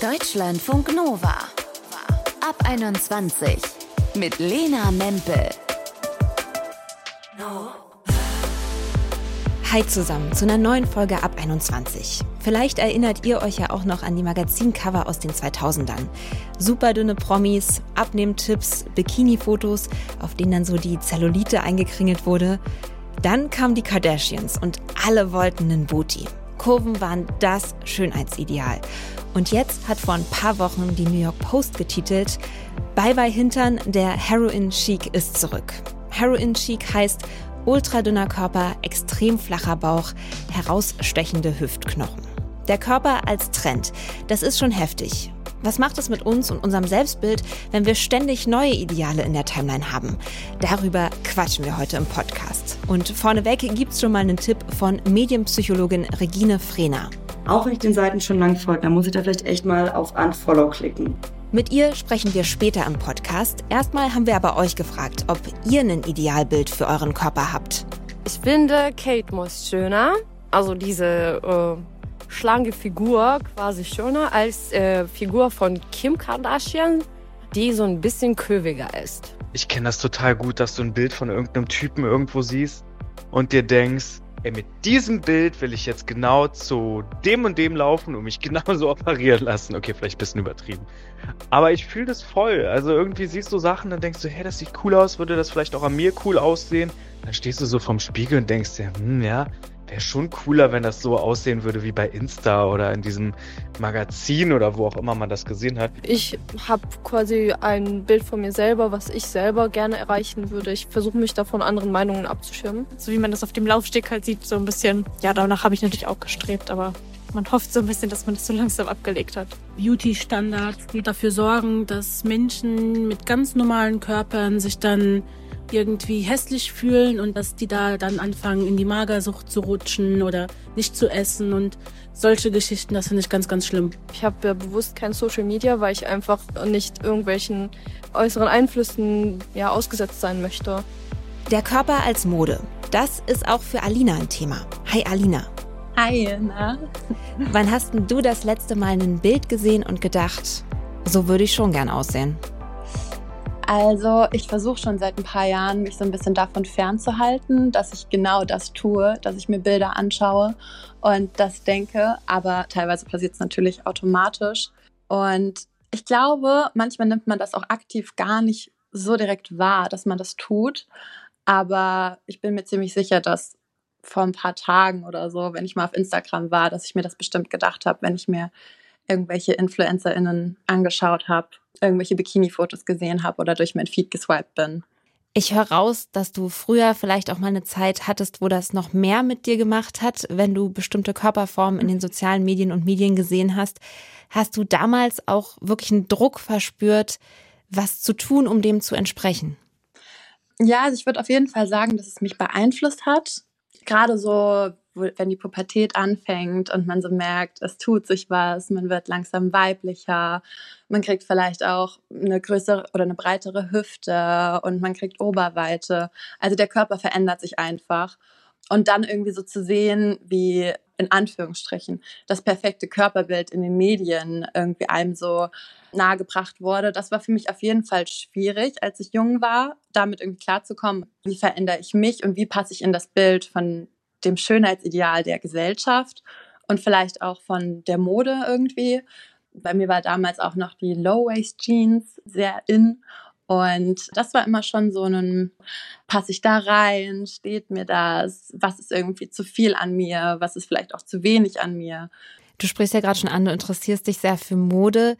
Deutschlandfunk Nova. Ab 21 mit Lena Mempel. Hi zusammen zu einer neuen Folge ab 21. Vielleicht erinnert ihr euch ja auch noch an die Magazincover aus den 2000ern. Super dünne Promis, Abnehmtipps, Bikini-Fotos, auf denen dann so die Zellulite eingekringelt wurde. Dann kamen die Kardashians und alle wollten einen Booty. Kurven waren das Schönheitsideal. Und jetzt hat vor ein paar Wochen die New York Post getitelt, Bye bye Hintern, der Heroin Chic ist zurück. Heroin Chic heißt ultradünner Körper, extrem flacher Bauch, herausstechende Hüftknochen. Der Körper als Trend, das ist schon heftig. Was macht es mit uns und unserem Selbstbild, wenn wir ständig neue Ideale in der Timeline haben? Darüber quatschen wir heute im Podcast. Und vorneweg gibt's schon mal einen Tipp von Medienpsychologin Regine Frehner. Auch wenn ich den Seiten schon lang folge, dann muss ich da vielleicht echt mal auf Unfollow klicken. Mit ihr sprechen wir später im Podcast. Erstmal haben wir aber euch gefragt, ob ihr ein Idealbild für euren Körper habt. Ich finde, Kate muss schöner. Also diese äh, schlanke Figur quasi schöner als äh, Figur von Kim Kardashian, die so ein bisschen köviger ist. Ich kenne das total gut, dass du ein Bild von irgendeinem Typen irgendwo siehst und dir denkst, ey, mit diesem Bild will ich jetzt genau zu dem und dem laufen und mich genauso operieren lassen. Okay, vielleicht ein bisschen übertrieben. Aber ich fühle das voll. Also irgendwie siehst du Sachen, dann denkst du, hey, das sieht cool aus, würde das vielleicht auch an mir cool aussehen. Dann stehst du so vorm Spiegel und denkst dir, hm, ja, wäre schon cooler, wenn das so aussehen würde wie bei Insta oder in diesem Magazin oder wo auch immer man das gesehen hat. Ich habe quasi ein Bild von mir selber, was ich selber gerne erreichen würde. Ich versuche mich da von anderen Meinungen abzuschirmen. So wie man das auf dem Laufsteg halt sieht, so ein bisschen. Ja, danach habe ich natürlich auch gestrebt, aber man hofft so ein bisschen, dass man das so langsam abgelegt hat. Beauty-Standards, die dafür sorgen, dass Menschen mit ganz normalen Körpern sich dann irgendwie hässlich fühlen und dass die da dann anfangen, in die Magersucht zu rutschen oder nicht zu essen und solche Geschichten, das finde ich ganz, ganz schlimm. Ich habe ja bewusst kein Social Media, weil ich einfach nicht irgendwelchen äußeren Einflüssen ja, ausgesetzt sein möchte. Der Körper als Mode. Das ist auch für Alina ein Thema. Hi Alina. Hi, na? Wann hast du das letzte Mal ein Bild gesehen und gedacht, so würde ich schon gern aussehen? Also ich versuche schon seit ein paar Jahren, mich so ein bisschen davon fernzuhalten, dass ich genau das tue, dass ich mir Bilder anschaue und das denke, aber teilweise passiert es natürlich automatisch. Und ich glaube, manchmal nimmt man das auch aktiv gar nicht so direkt wahr, dass man das tut. Aber ich bin mir ziemlich sicher, dass vor ein paar Tagen oder so, wenn ich mal auf Instagram war, dass ich mir das bestimmt gedacht habe, wenn ich mir irgendwelche InfluencerInnen angeschaut habe, irgendwelche Bikini-Fotos gesehen habe oder durch mein Feed geswiped bin. Ich höre raus, dass du früher vielleicht auch mal eine Zeit hattest, wo das noch mehr mit dir gemacht hat, wenn du bestimmte Körperformen in den sozialen Medien und Medien gesehen hast. Hast du damals auch wirklich einen Druck verspürt, was zu tun, um dem zu entsprechen? Ja, also ich würde auf jeden Fall sagen, dass es mich beeinflusst hat. Gerade so wenn die Pubertät anfängt und man so merkt, es tut sich was, man wird langsam weiblicher, man kriegt vielleicht auch eine größere oder eine breitere Hüfte und man kriegt Oberweite. Also der Körper verändert sich einfach. Und dann irgendwie so zu sehen, wie in Anführungsstrichen das perfekte Körperbild in den Medien irgendwie einem so nahegebracht wurde, das war für mich auf jeden Fall schwierig, als ich jung war, damit irgendwie klarzukommen, wie verändere ich mich und wie passe ich in das Bild von dem Schönheitsideal der Gesellschaft und vielleicht auch von der Mode irgendwie. Bei mir war damals auch noch die Low-Waist-Jeans sehr in. Und das war immer schon so ein, passe ich da rein, steht mir das, was ist irgendwie zu viel an mir, was ist vielleicht auch zu wenig an mir. Du sprichst ja gerade schon an, du interessierst dich sehr für Mode.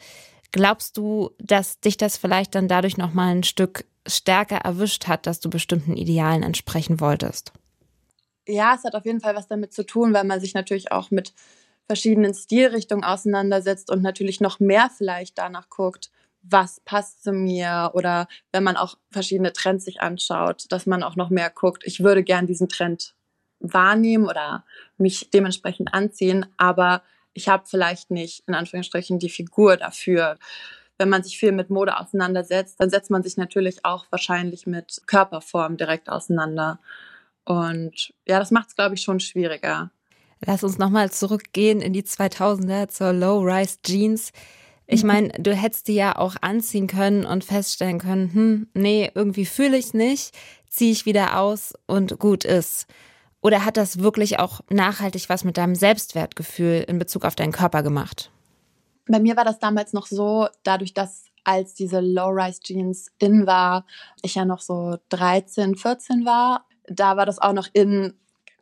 Glaubst du, dass dich das vielleicht dann dadurch nochmal ein Stück stärker erwischt hat, dass du bestimmten Idealen entsprechen wolltest? Ja, es hat auf jeden Fall was damit zu tun, weil man sich natürlich auch mit verschiedenen Stilrichtungen auseinandersetzt und natürlich noch mehr vielleicht danach guckt, was passt zu mir oder wenn man auch verschiedene Trends sich anschaut, dass man auch noch mehr guckt, ich würde gern diesen Trend wahrnehmen oder mich dementsprechend anziehen, aber ich habe vielleicht nicht in Anführungsstrichen die Figur dafür. Wenn man sich viel mit Mode auseinandersetzt, dann setzt man sich natürlich auch wahrscheinlich mit Körperform direkt auseinander. Und ja, das macht es, glaube ich, schon schwieriger. Lass uns nochmal zurückgehen in die 2000er zur Low-Rise Jeans. Ich meine, du hättest die ja auch anziehen können und feststellen können, hm, nee, irgendwie fühle ich es nicht, ziehe ich wieder aus und gut ist. Oder hat das wirklich auch nachhaltig was mit deinem Selbstwertgefühl in Bezug auf deinen Körper gemacht? Bei mir war das damals noch so, dadurch, dass als diese Low-Rise-Jeans in war, ich ja noch so 13, 14 war, da war das auch noch in,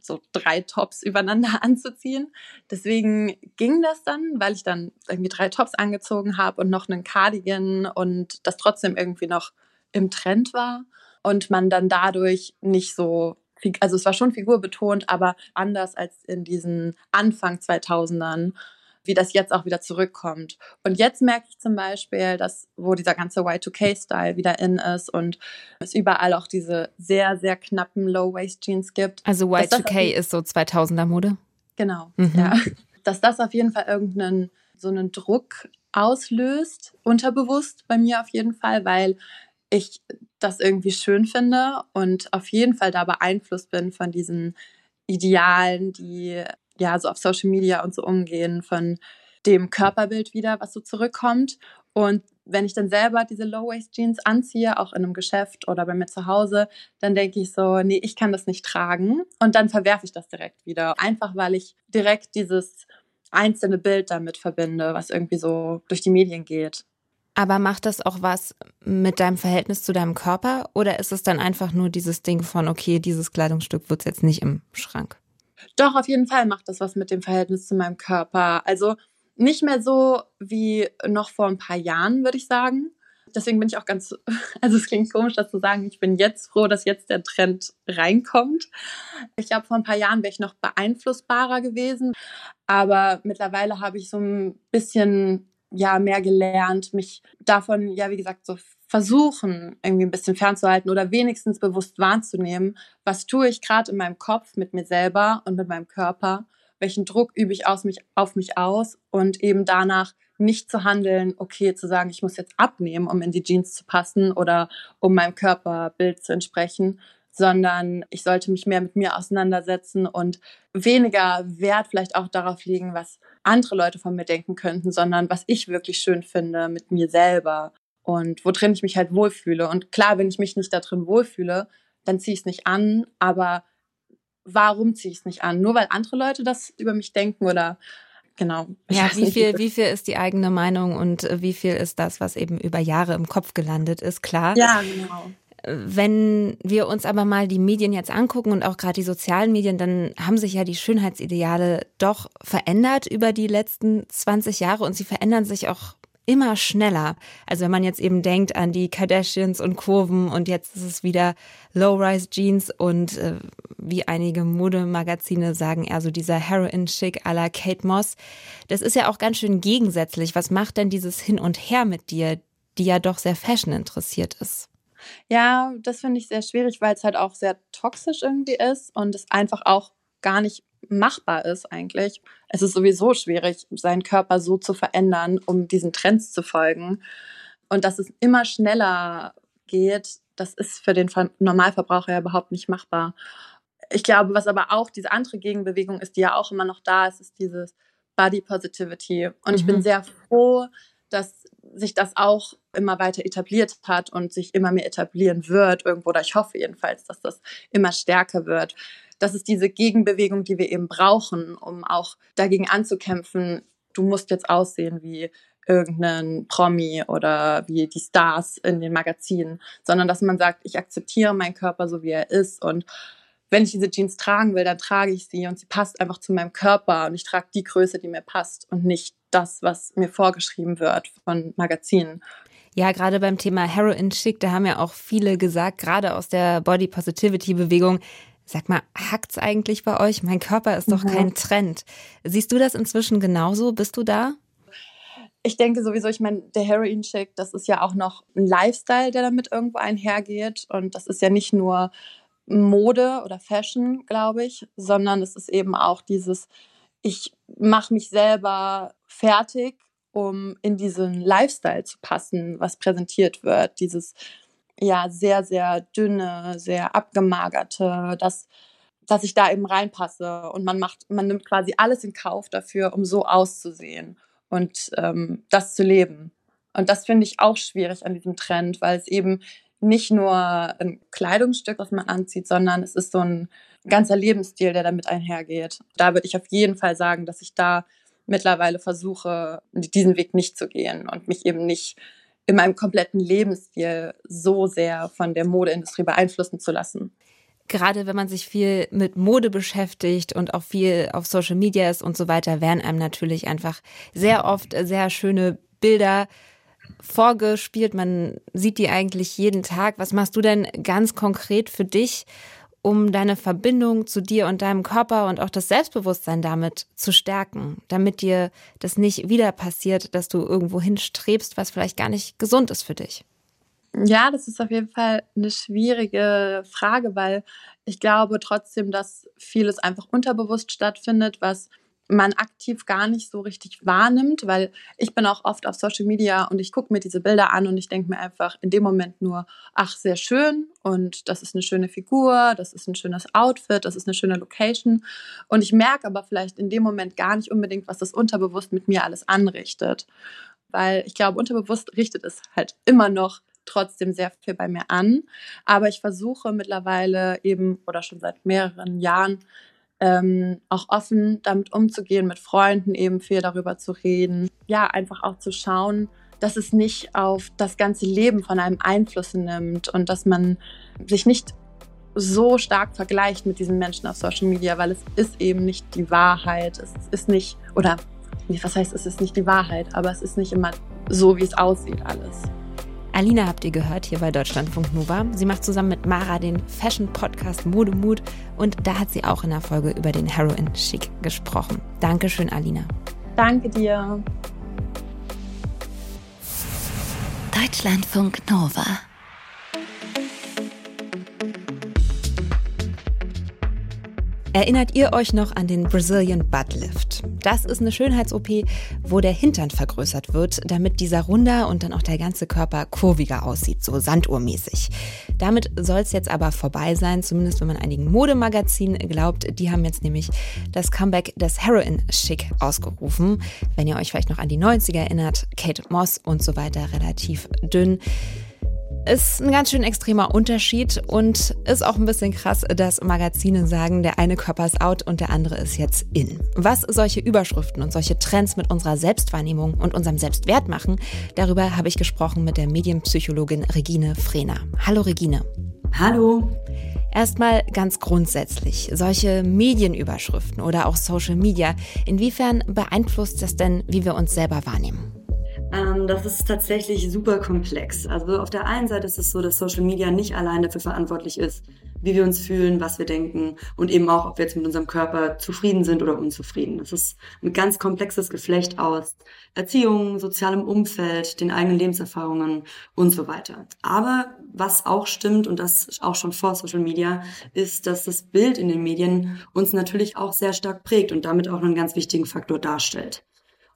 so drei Tops übereinander anzuziehen. Deswegen ging das dann, weil ich dann irgendwie drei Tops angezogen habe und noch einen Cardigan und das trotzdem irgendwie noch im Trend war und man dann dadurch nicht so also es war schon figurbetont, aber anders als in diesen Anfang 2000ern, wie das jetzt auch wieder zurückkommt. Und jetzt merke ich zum Beispiel, dass wo dieser ganze Y2K-Style wieder in ist und es überall auch diese sehr, sehr knappen Low-Waist-Jeans gibt. Also Y2K ist so 2000er-Mode? Genau, mhm. ja. Dass das auf jeden Fall irgendeinen so einen Druck auslöst, unterbewusst bei mir auf jeden Fall, weil ich das irgendwie schön finde und auf jeden Fall da beeinflusst bin von diesen Idealen, die ja so auf Social Media und so umgehen, von dem Körperbild wieder, was so zurückkommt. Und wenn ich dann selber diese Low-Waist-Jeans anziehe, auch in einem Geschäft oder bei mir zu Hause, dann denke ich so, nee, ich kann das nicht tragen. Und dann verwerfe ich das direkt wieder. Einfach weil ich direkt dieses einzelne Bild damit verbinde, was irgendwie so durch die Medien geht. Aber macht das auch was mit deinem Verhältnis zu deinem Körper oder ist es dann einfach nur dieses Ding von, okay, dieses Kleidungsstück wird jetzt nicht im Schrank? Doch, auf jeden Fall macht das was mit dem Verhältnis zu meinem Körper. Also nicht mehr so wie noch vor ein paar Jahren, würde ich sagen. Deswegen bin ich auch ganz, also es klingt komisch, das zu sagen, ich bin jetzt froh, dass jetzt der Trend reinkommt. Ich glaube, vor ein paar Jahren wäre ich noch beeinflussbarer gewesen, aber mittlerweile habe ich so ein bisschen ja mehr gelernt, mich davon, ja, wie gesagt, so versuchen, irgendwie ein bisschen fernzuhalten oder wenigstens bewusst wahrzunehmen, was tue ich gerade in meinem Kopf mit mir selber und mit meinem Körper, welchen Druck übe ich aus mich, auf mich aus und eben danach nicht zu handeln, okay, zu sagen, ich muss jetzt abnehmen, um in die Jeans zu passen oder um meinem Körperbild zu entsprechen, sondern ich sollte mich mehr mit mir auseinandersetzen und weniger Wert vielleicht auch darauf legen, was andere Leute von mir denken könnten, sondern was ich wirklich schön finde mit mir selber und worin ich mich halt wohlfühle. Und klar, wenn ich mich nicht da drin wohlfühle, dann ziehe ich es nicht an, aber warum ziehe ich es nicht an? Nur weil andere Leute das über mich denken oder genau. Ja, wie viel, wie viel ist die eigene Meinung und äh, wie viel ist das, was eben über Jahre im Kopf gelandet ist, klar. Ja, genau. Wenn wir uns aber mal die Medien jetzt angucken und auch gerade die sozialen Medien, dann haben sich ja die Schönheitsideale doch verändert über die letzten 20 Jahre und sie verändern sich auch immer schneller. Also wenn man jetzt eben denkt an die Kardashians und Kurven und jetzt ist es wieder Low-Rise-Jeans und äh, wie einige Modemagazine sagen, eher so dieser Heroin-Chic à la Kate Moss. Das ist ja auch ganz schön gegensätzlich. Was macht denn dieses Hin und Her mit dir, die ja doch sehr fashion interessiert ist? Ja, das finde ich sehr schwierig, weil es halt auch sehr toxisch irgendwie ist und es einfach auch gar nicht machbar ist eigentlich. Es ist sowieso schwierig, seinen Körper so zu verändern, um diesen Trends zu folgen. Und dass es immer schneller geht, das ist für den Normalverbraucher ja überhaupt nicht machbar. Ich glaube, was aber auch diese andere Gegenbewegung ist, die ja auch immer noch da ist, ist dieses Body Positivity. Und mhm. ich bin mhm. sehr froh, dass sich das auch immer weiter etabliert hat und sich immer mehr etablieren wird irgendwo, oder ich hoffe jedenfalls, dass das immer stärker wird. Das ist diese Gegenbewegung, die wir eben brauchen, um auch dagegen anzukämpfen. Du musst jetzt aussehen wie irgendeinen Promi oder wie die Stars in den Magazinen, sondern dass man sagt, ich akzeptiere meinen Körper so, wie er ist und wenn ich diese Jeans tragen will, dann trage ich sie und sie passt einfach zu meinem Körper und ich trage die Größe, die mir passt und nicht das, was mir vorgeschrieben wird von Magazinen. Ja, gerade beim Thema Heroin Chic, da haben ja auch viele gesagt, gerade aus der Body Positivity Bewegung, Sag mal, hackt's eigentlich bei euch? Mein Körper ist doch mhm. kein Trend. Siehst du das inzwischen genauso? Bist du da? Ich denke sowieso, ich meine, der Heroin-Chic, das ist ja auch noch ein Lifestyle, der damit irgendwo einhergeht. Und das ist ja nicht nur Mode oder Fashion, glaube ich, sondern es ist eben auch dieses, ich mache mich selber fertig, um in diesen Lifestyle zu passen, was präsentiert wird. Dieses ja sehr, sehr dünne, sehr abgemagerte, dass, dass ich da eben reinpasse. Und man macht, man nimmt quasi alles in Kauf dafür, um so auszusehen. und ähm, das zu leben. Und das finde ich auch schwierig an diesem Trend, weil es eben nicht nur ein Kleidungsstück, was man anzieht, sondern es ist so ein ganzer Lebensstil, der damit einhergeht. Da würde ich auf jeden Fall sagen, dass ich da mittlerweile versuche, diesen Weg nicht zu gehen und mich eben nicht in meinem kompletten Lebensstil so sehr von der Modeindustrie beeinflussen zu lassen. Gerade wenn man sich viel mit Mode beschäftigt und auch viel auf Social Media ist und so weiter, werden einem natürlich einfach sehr oft sehr schöne Bilder vorgespielt. Man sieht die eigentlich jeden Tag. Was machst du denn ganz konkret für dich, um deine Verbindung zu dir und deinem Körper und auch das Selbstbewusstsein damit zu stärken, damit dir das nicht wieder passiert, dass du irgendwo hinstrebst, was vielleicht gar nicht gesund ist für dich? Ja, das ist auf jeden Fall eine schwierige Frage, weil ich glaube trotzdem, dass vieles einfach unterbewusst stattfindet, was man aktiv gar nicht so richtig wahrnimmt, weil ich bin auch oft auf Social Media und ich gucke mir diese Bilder an und ich denke mir einfach in dem Moment nur, ach, sehr schön und das ist eine schöne Figur, das ist ein schönes Outfit, das ist eine schöne Location. Und ich merke aber vielleicht in dem Moment gar nicht unbedingt, was das unterbewusst mit mir alles anrichtet, weil ich glaube, unterbewusst richtet es halt immer noch trotzdem sehr viel bei mir an, aber ich versuche mittlerweile eben oder schon seit mehreren Jahren ähm, auch offen damit umzugehen, mit Freunden eben viel darüber zu reden. Ja, einfach auch zu schauen, dass es nicht auf das ganze Leben von einem Einfluss nimmt und dass man sich nicht so stark vergleicht mit diesen Menschen auf Social Media, weil es ist eben nicht die Wahrheit. Es ist nicht, oder was heißt, es ist nicht die Wahrheit, aber es ist nicht immer so, wie es aussieht alles. Alina habt ihr gehört hier bei Deutschlandfunk Nova. Sie macht zusammen mit Mara den Fashion-Podcast Modemut und da hat sie auch in der Folge über den Heroin Chic gesprochen. Dankeschön, Alina. Danke dir. Deutschlandfunk Nova. Erinnert ihr euch noch an den Brazilian Butt Lift? Das ist eine Schönheits-OP, wo der Hintern vergrößert wird, damit dieser runder und dann auch der ganze Körper kurviger aussieht, so sanduhrmäßig. Damit soll es jetzt aber vorbei sein, zumindest wenn man einigen Modemagazinen glaubt. Die haben jetzt nämlich das Comeback des Heroin Chic ausgerufen. Wenn ihr euch vielleicht noch an die 90er erinnert, Kate Moss und so weiter, relativ dünn. Ist ein ganz schön extremer Unterschied und ist auch ein bisschen krass, dass Magazine sagen, der eine Körper ist out und der andere ist jetzt in. Was solche Überschriften und solche Trends mit unserer Selbstwahrnehmung und unserem Selbstwert machen, darüber habe ich gesprochen mit der Medienpsychologin Regine Frehner. Hallo Regine. Hallo. Erstmal ganz grundsätzlich, solche Medienüberschriften oder auch Social Media, inwiefern beeinflusst das denn, wie wir uns selber wahrnehmen? Ähm, das ist tatsächlich super komplex. Also auf der einen Seite ist es so, dass Social Media nicht allein dafür verantwortlich ist, wie wir uns fühlen, was wir denken und eben auch, ob wir jetzt mit unserem Körper zufrieden sind oder unzufrieden. Das ist ein ganz komplexes Geflecht aus Erziehung, sozialem Umfeld, den eigenen Lebenserfahrungen und so weiter. Aber was auch stimmt und das auch schon vor Social Media, ist, dass das Bild in den Medien uns natürlich auch sehr stark prägt und damit auch einen ganz wichtigen Faktor darstellt.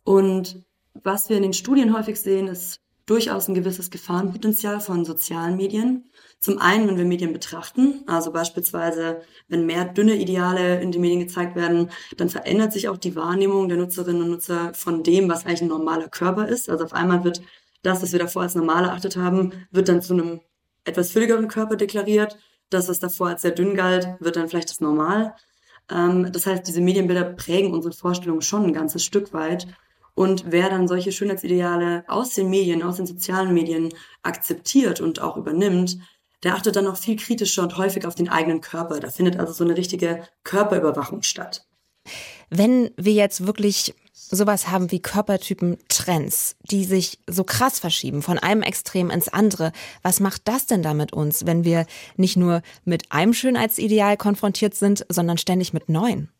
Und was wir in den Studien häufig sehen, ist durchaus ein gewisses Gefahrenpotenzial von sozialen Medien. Zum einen, wenn wir Medien betrachten, also beispielsweise, wenn mehr dünne Ideale in den Medien gezeigt werden, dann verändert sich auch die Wahrnehmung der Nutzerinnen und Nutzer von dem, was eigentlich ein normaler Körper ist. Also auf einmal wird das, was wir davor als normal erachtet haben, wird dann zu einem etwas fülligeren Körper deklariert. Das, was davor als sehr dünn galt, wird dann vielleicht das Normal. Ähm, das heißt, diese Medienbilder prägen unsere Vorstellungen schon ein ganzes Stück weit. Und wer dann solche Schönheitsideale aus den Medien, aus den sozialen Medien akzeptiert und auch übernimmt, der achtet dann noch viel kritischer und häufig auf den eigenen Körper. Da findet also so eine richtige Körperüberwachung statt. Wenn wir jetzt wirklich sowas haben wie Körpertypen Trends, die sich so krass verschieben von einem Extrem ins andere, was macht das denn da mit uns, wenn wir nicht nur mit einem Schönheitsideal konfrontiert sind, sondern ständig mit neuen?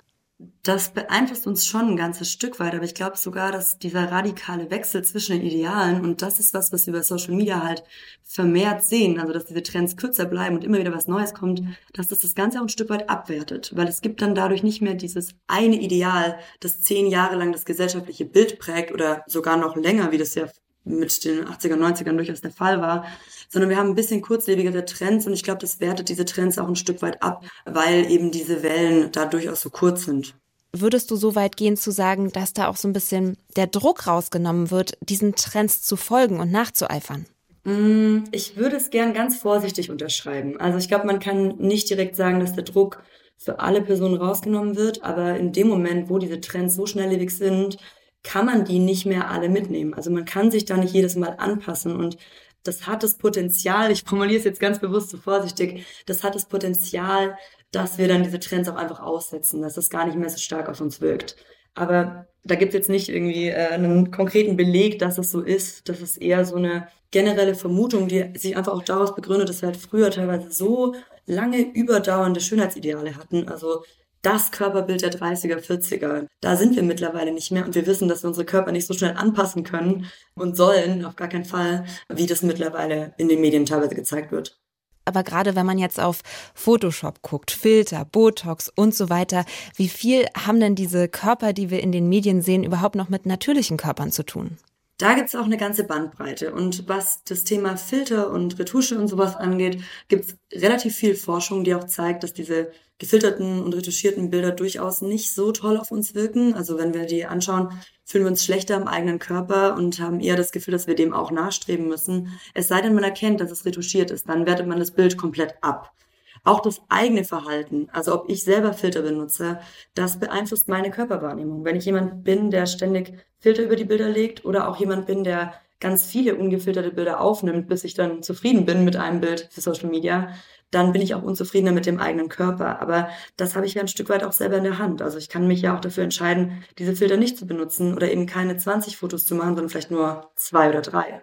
Das beeinflusst uns schon ein ganzes Stück weit, aber ich glaube sogar, dass dieser radikale Wechsel zwischen den Idealen und das ist was, was wir über Social Media halt vermehrt sehen, also dass diese Trends kürzer bleiben und immer wieder was Neues kommt, dass das das Ganze auch ein Stück weit abwertet, weil es gibt dann dadurch nicht mehr dieses eine Ideal, das zehn Jahre lang das gesellschaftliche Bild prägt oder sogar noch länger, wie das ja mit den 80er, 90ern durchaus der Fall war, sondern wir haben ein bisschen kurzlebigere Trends und ich glaube, das wertet diese Trends auch ein Stück weit ab, weil eben diese Wellen da durchaus so kurz sind. würdest du so weit gehen zu sagen, dass da auch so ein bisschen der Druck rausgenommen wird, diesen Trends zu folgen und nachzueifern? Mm, ich würde es gern ganz vorsichtig unterschreiben. Also ich glaube, man kann nicht direkt sagen, dass der Druck für alle Personen rausgenommen wird, aber in dem Moment, wo diese Trends so schnelllebig sind, kann man die nicht mehr alle mitnehmen. Also man kann sich da nicht jedes Mal anpassen und das hat das Potenzial, ich formuliere es jetzt ganz bewusst so vorsichtig, das hat das Potenzial, dass wir dann diese Trends auch einfach aussetzen, dass das gar nicht mehr so stark auf uns wirkt. Aber da gibt es jetzt nicht irgendwie äh, einen konkreten Beleg, dass es so ist. Das ist eher so eine generelle Vermutung, die sich einfach auch daraus begründet, dass wir halt früher teilweise so lange überdauernde Schönheitsideale hatten. Also das Körperbild der 30er, 40er. Da sind wir mittlerweile nicht mehr und wir wissen, dass wir unsere Körper nicht so schnell anpassen können und sollen, auf gar keinen Fall, wie das mittlerweile in den Medien teilweise gezeigt wird. Aber gerade wenn man jetzt auf Photoshop guckt, Filter, Botox und so weiter, wie viel haben denn diese Körper, die wir in den Medien sehen, überhaupt noch mit natürlichen Körpern zu tun? Da gibt's auch eine ganze Bandbreite. Und was das Thema Filter und Retusche und sowas angeht, gibt's relativ viel Forschung, die auch zeigt, dass diese gefilterten und retuschierten Bilder durchaus nicht so toll auf uns wirken. Also wenn wir die anschauen, fühlen wir uns schlechter im eigenen Körper und haben eher das Gefühl, dass wir dem auch nachstreben müssen. Es sei denn, man erkennt, dass es retuschiert ist, dann wertet man das Bild komplett ab. Auch das eigene Verhalten, also ob ich selber Filter benutze, das beeinflusst meine Körperwahrnehmung. Wenn ich jemand bin, der ständig Filter über die Bilder legt oder auch jemand bin, der ganz viele ungefilterte Bilder aufnimmt, bis ich dann zufrieden bin mit einem Bild für Social Media, dann bin ich auch unzufriedener mit dem eigenen Körper. Aber das habe ich ja ein Stück weit auch selber in der Hand. Also ich kann mich ja auch dafür entscheiden, diese Filter nicht zu benutzen oder eben keine 20 Fotos zu machen, sondern vielleicht nur zwei oder drei.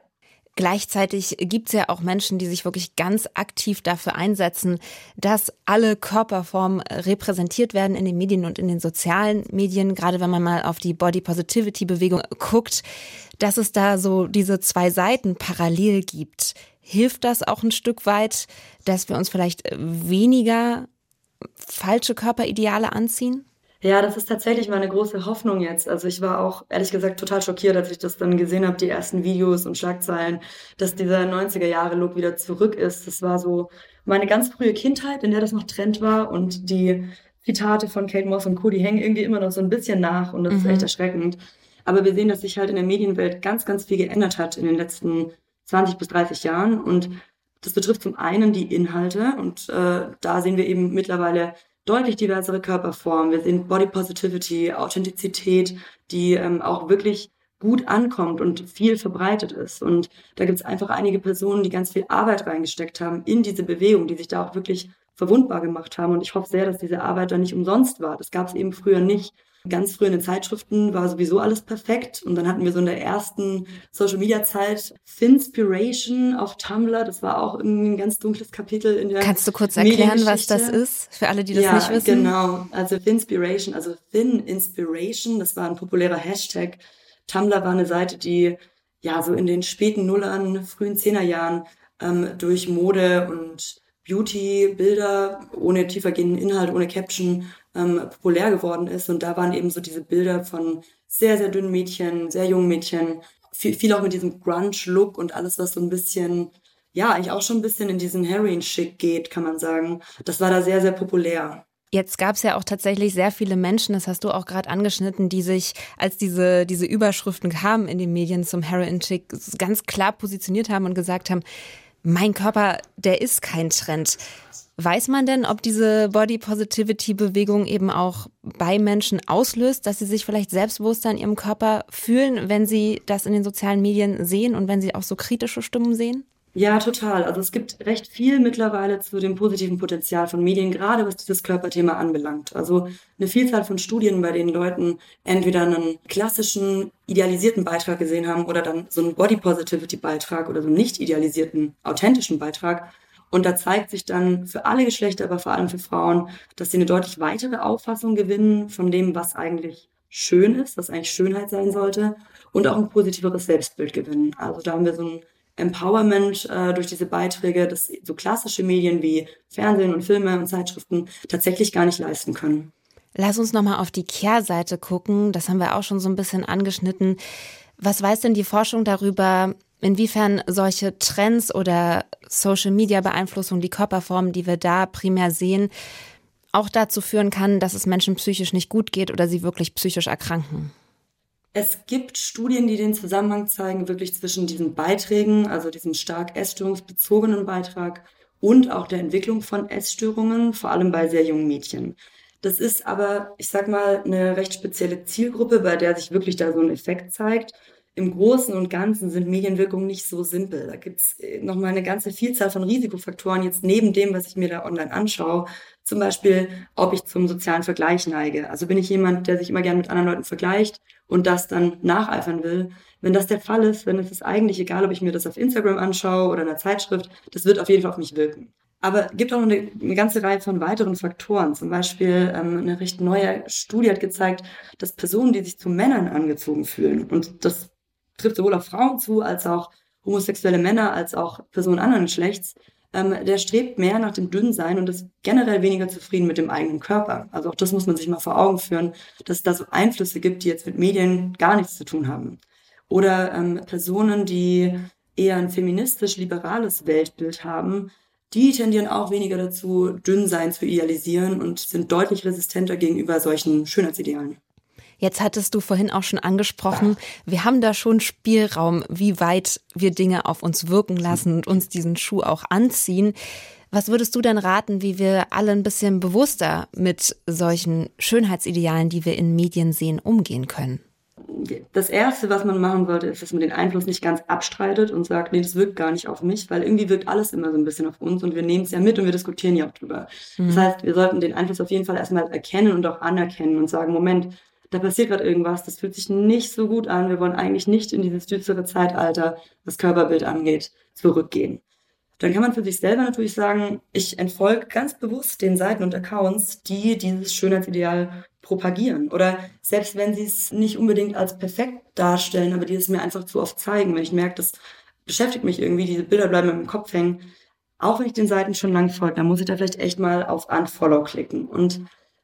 Gleichzeitig gibt es ja auch Menschen, die sich wirklich ganz aktiv dafür einsetzen, dass alle Körperformen repräsentiert werden in den Medien und in den sozialen Medien. Gerade wenn man mal auf die Body Positivity Bewegung guckt, dass es da so diese zwei Seiten parallel gibt. Hilft das auch ein Stück weit, dass wir uns vielleicht weniger falsche Körperideale anziehen? Ja, das ist tatsächlich meine große Hoffnung jetzt. Also ich war auch ehrlich gesagt total schockiert, als ich das dann gesehen habe, die ersten Videos und Schlagzeilen, dass dieser 90er Jahre Look wieder zurück ist. Das war so meine ganz frühe Kindheit, in der das noch Trend war und die Zitate von Kate Moss und Co., die hängen irgendwie immer noch so ein bisschen nach und das mhm. ist echt erschreckend. Aber wir sehen, dass sich halt in der Medienwelt ganz, ganz viel geändert hat in den letzten 20 bis 30 Jahren und das betrifft zum einen die Inhalte und äh, da sehen wir eben mittlerweile deutlich diversere Körperformen. Wir sehen Body Positivity, Authentizität, die ähm, auch wirklich gut ankommt und viel verbreitet ist. Und da gibt es einfach einige Personen, die ganz viel Arbeit reingesteckt haben in diese Bewegung, die sich da auch wirklich verwundbar gemacht haben. Und ich hoffe sehr, dass diese Arbeit dann nicht umsonst war. Das gab es eben früher nicht. Ganz früh in den Zeitschriften war sowieso alles perfekt. Und dann hatten wir so in der ersten Social Media Zeit Finspiration auf Tumblr. Das war auch irgendwie ein ganz dunkles Kapitel in der Kannst du kurz erklären, was das ist? Für alle, die das ja, nicht wissen. Genau. Also Finspiration, also Thin Inspiration, das war ein populärer Hashtag. Tumblr war eine Seite, die ja so in den späten Nullern, frühen Zehnerjahren ähm, durch Mode und Beauty-Bilder ohne tiefergehenden Inhalt, ohne Caption ähm, populär geworden ist. Und da waren eben so diese Bilder von sehr, sehr dünnen Mädchen, sehr jungen Mädchen, viel, viel auch mit diesem Grunge-Look und alles, was so ein bisschen, ja, eigentlich auch schon ein bisschen in diesen Heroin-Schick geht, kann man sagen. Das war da sehr, sehr populär. Jetzt gab es ja auch tatsächlich sehr viele Menschen, das hast du auch gerade angeschnitten, die sich, als diese, diese Überschriften kamen in den Medien zum Heroin-Chick, ganz klar positioniert haben und gesagt haben, mein Körper, der ist kein Trend. Weiß man denn, ob diese Body Positivity Bewegung eben auch bei Menschen auslöst, dass sie sich vielleicht selbstbewusster in ihrem Körper fühlen, wenn sie das in den sozialen Medien sehen und wenn sie auch so kritische Stimmen sehen? Ja, total. Also es gibt recht viel mittlerweile zu dem positiven Potenzial von Medien, gerade was dieses Körperthema anbelangt. Also eine Vielzahl von Studien, bei denen Leuten entweder einen klassischen idealisierten Beitrag gesehen haben oder dann so einen Body Positivity Beitrag oder so einen nicht idealisierten, authentischen Beitrag und da zeigt sich dann für alle Geschlechter, aber vor allem für Frauen, dass sie eine deutlich weitere Auffassung gewinnen von dem, was eigentlich schön ist, was eigentlich Schönheit sein sollte und auch ein positiveres Selbstbild gewinnen. Also da haben wir so ein Empowerment äh, durch diese Beiträge, das so klassische Medien wie Fernsehen und Filme und Zeitschriften tatsächlich gar nicht leisten können. Lass uns nochmal auf die Kehrseite gucken. Das haben wir auch schon so ein bisschen angeschnitten. Was weiß denn die Forschung darüber, inwiefern solche Trends oder Social Media Beeinflussung, die Körperformen, die wir da primär sehen, auch dazu führen kann, dass es Menschen psychisch nicht gut geht oder sie wirklich psychisch erkranken? Es gibt Studien, die den Zusammenhang zeigen, wirklich zwischen diesen Beiträgen, also diesem stark essstörungsbezogenen Beitrag und auch der Entwicklung von Essstörungen, vor allem bei sehr jungen Mädchen. Das ist aber, ich sag mal, eine recht spezielle Zielgruppe, bei der sich wirklich da so ein Effekt zeigt. Im Großen und Ganzen sind Medienwirkungen nicht so simpel. Da gibt's äh, nochmal eine ganze Vielzahl von Risikofaktoren jetzt neben dem, was ich mir da online anschaue. Zum Beispiel, ob ich zum sozialen Vergleich neige. Also bin ich jemand, der sich immer gern mit anderen Leuten vergleicht und das dann nacheifern will. Wenn das der Fall ist, es ist eigentlich egal, ob ich mir das auf Instagram anschaue oder in einer Zeitschrift, das wird auf jeden Fall auf mich wirken. Aber es gibt auch eine, eine, ganze Reihe von weiteren Faktoren. Zum Beispiel ähm, eine recht neue Studie hat gezeigt, dass Personen, die sich zu Männern angezogen fühlen, und das trifft sowohl auf Frauen zu, als auch homosexuelle Männer, als auch Personen anderen Geschlechts, ähm, der strebt mehr nach dem Dünnsein und ist generell weniger zufrieden mit dem eigenen Körper. Also auch das muss man sich mal vor Augen führen, dass es da so Einflüsse gibt, die jetzt mit Medien gar nichts zu tun haben. Oder ähm, Personen, die eher ein feministisch-liberales Weltbild haben, die tendieren auch weniger dazu, Dünnsein zu idealisieren und sind deutlich resistenter gegenüber solchen Schönheitsidealen. Jetzt hattest du vorhin auch schon angesprochen, wir haben da schon Spielraum, wie weit wir Dinge auf uns wirken lassen und uns diesen Schuh auch anziehen. Was würdest du denn raten, wie wir alle ein bisschen bewusster mit solchen Schönheitsidealen, die wir in Medien sehen, umgehen können? das Erste, was man machen sollte, ist, dass man den Einfluss nicht ganz abstreitet und sagt, nee, das wirkt gar nicht auf mich, weil irgendwie wirkt alles immer so ein bisschen auf uns und wir nehmen es ja mit und wir diskutieren ja auch drüber. Mhm. Das heißt, wir sollten den Einfluss auf jeden Fall erstmal erkennen und auch anerkennen und sagen, Moment, da passiert gerade irgendwas, das fühlt sich nicht so gut an, wir wollen eigentlich nicht in dieses düstere Zeitalter, was Körperbild angeht, zurückgehen. Dann kann man für sich selber natürlich sagen, ich entfolge ganz bewusst den Seiten und Accounts, die dieses Schönheitsideal propagieren. Oder selbst wenn sie es nicht unbedingt als perfekt darstellen, aber die es mir einfach zu oft zeigen, wenn ich merke, das beschäftigt mich irgendwie, diese Bilder bleiben im Kopf hängen, auch wenn ich den Seiten schon lang folge, dann muss ich da vielleicht echt mal auf Unfollow klicken. Und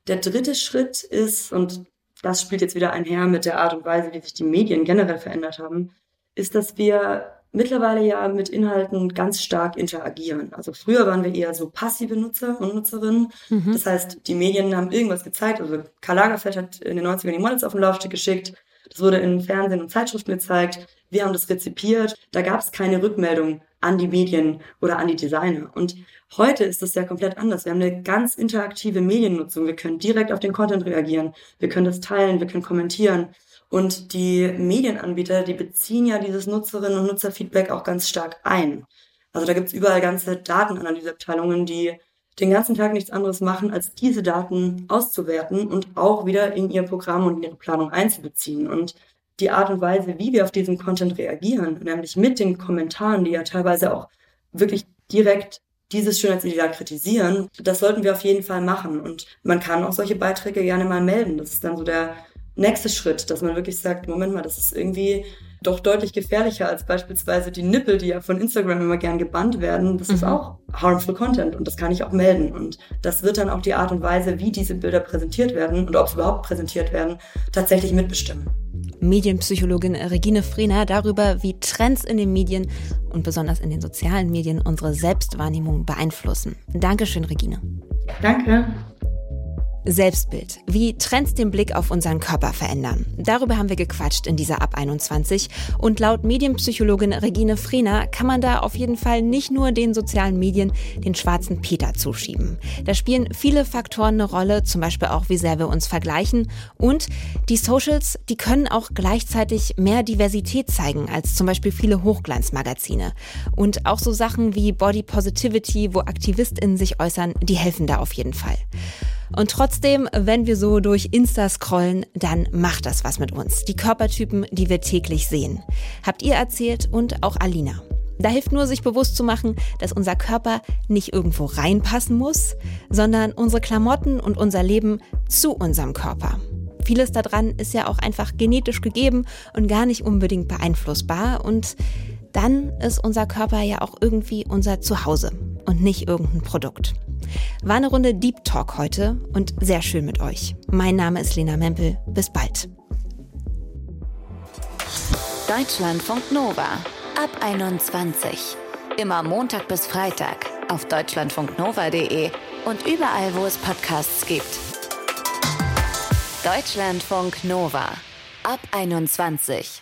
der dritte Schritt ist, und das spielt jetzt wieder einher mit der Art und Weise, wie sich die Medien generell verändert haben, ist, dass wir mittlerweile ja mit Inhalten ganz stark interagieren. Also früher waren wir eher so passive Nutzer und Nutzerinnen. Mhm. Das heißt, die Medien haben irgendwas gezeigt. Also Karl Lagerfeld hat in den 90ern die Models auf den Laufsteg geschickt. Das wurde in Fernsehen und Zeitschriften gezeigt. Wir haben das rezipiert. Da gab es keine Rückmeldung an die Medien oder an die Designer. Und heute ist das ja komplett anders. Wir haben eine ganz interaktive Mediennutzung. Wir können direkt auf den Content reagieren. Wir können das teilen. Wir können kommentieren. Und die Medienanbieter, die beziehen ja dieses Nutzerinnen- und Nutzerfeedback auch ganz stark ein. Also da gibt's überall ganze Datenanalyseabteilungen, die den ganzen Tag nichts anderes machen, als diese Daten auszuwerten und auch wieder in ihr Programm und in ihre Planung einzubeziehen. Und die Art und Weise, wie wir auf diesen Content reagieren, nämlich mit den Kommentaren, die ja teilweise auch wirklich direkt dieses Schönheitsideal kritisieren, das sollten wir auf jeden Fall machen. Und man kann auch solche Beiträge gerne mal melden. Das ist dann so der nächste Schritt, dass man wirklich sagt, Moment mal, das ist irgendwie doch deutlich gefährlicher als beispielsweise die Nippel, die ja von Instagram immer gern gebannt werden. Das mhm. ist auch harmful Content und das kann ich auch melden. Und das wird dann auch die Art und Weise, wie diese Bilder präsentiert werden und ob sie überhaupt präsentiert werden, tatsächlich mitbestimmen. Medienpsychologin Regine Frehner darüber, wie Trends in den Medien und besonders in den sozialen Medien unsere Selbstwahrnehmung beeinflussen. Dankeschön, Regine. Danke. Selbstbild, wie Trends den Blick auf unseren Körper verändern. Darüber haben wir gequatscht in dieser Ab 21 und laut Medienpsychologin Regine Frehner kann man da auf jeden Fall nicht nur den sozialen Medien den schwarzen Peter zuschieben. Da spielen viele Faktoren eine Rolle, zum Beispiel auch, wie sehr wir uns vergleichen und die Socials, die können auch gleichzeitig mehr Diversität zeigen als zum Beispiel viele Hochglanzmagazine. Und auch so Sachen wie Body Positivity, wo AktivistInnen sich äußern, die helfen da auf jeden Fall. Und trotzdem, wenn wir so durch Insta scrollen, dann macht das was mit uns. Die Körpertypen, die wir täglich sehen. Habt ihr erzählt und auch Alina. Da hilft nur, sich bewusst zu machen, dass unser Körper nicht irgendwo reinpassen muss, sondern unsere Klamotten und unser Leben zu unserem Körper. Vieles daran ist ja auch einfach genetisch gegeben und gar nicht unbedingt beeinflussbar und dann ist unser Körper ja auch irgendwie unser Zuhause und nicht irgendein Produkt. War eine Runde Deep Talk heute und sehr schön mit euch. Mein Name ist Lena Mempel. Bis bald. Deutschlandfunk Nova ab 21. Immer Montag bis Freitag auf deutschlandfunknova.de und überall, wo es Podcasts gibt. Deutschlandfunk Nova ab 21.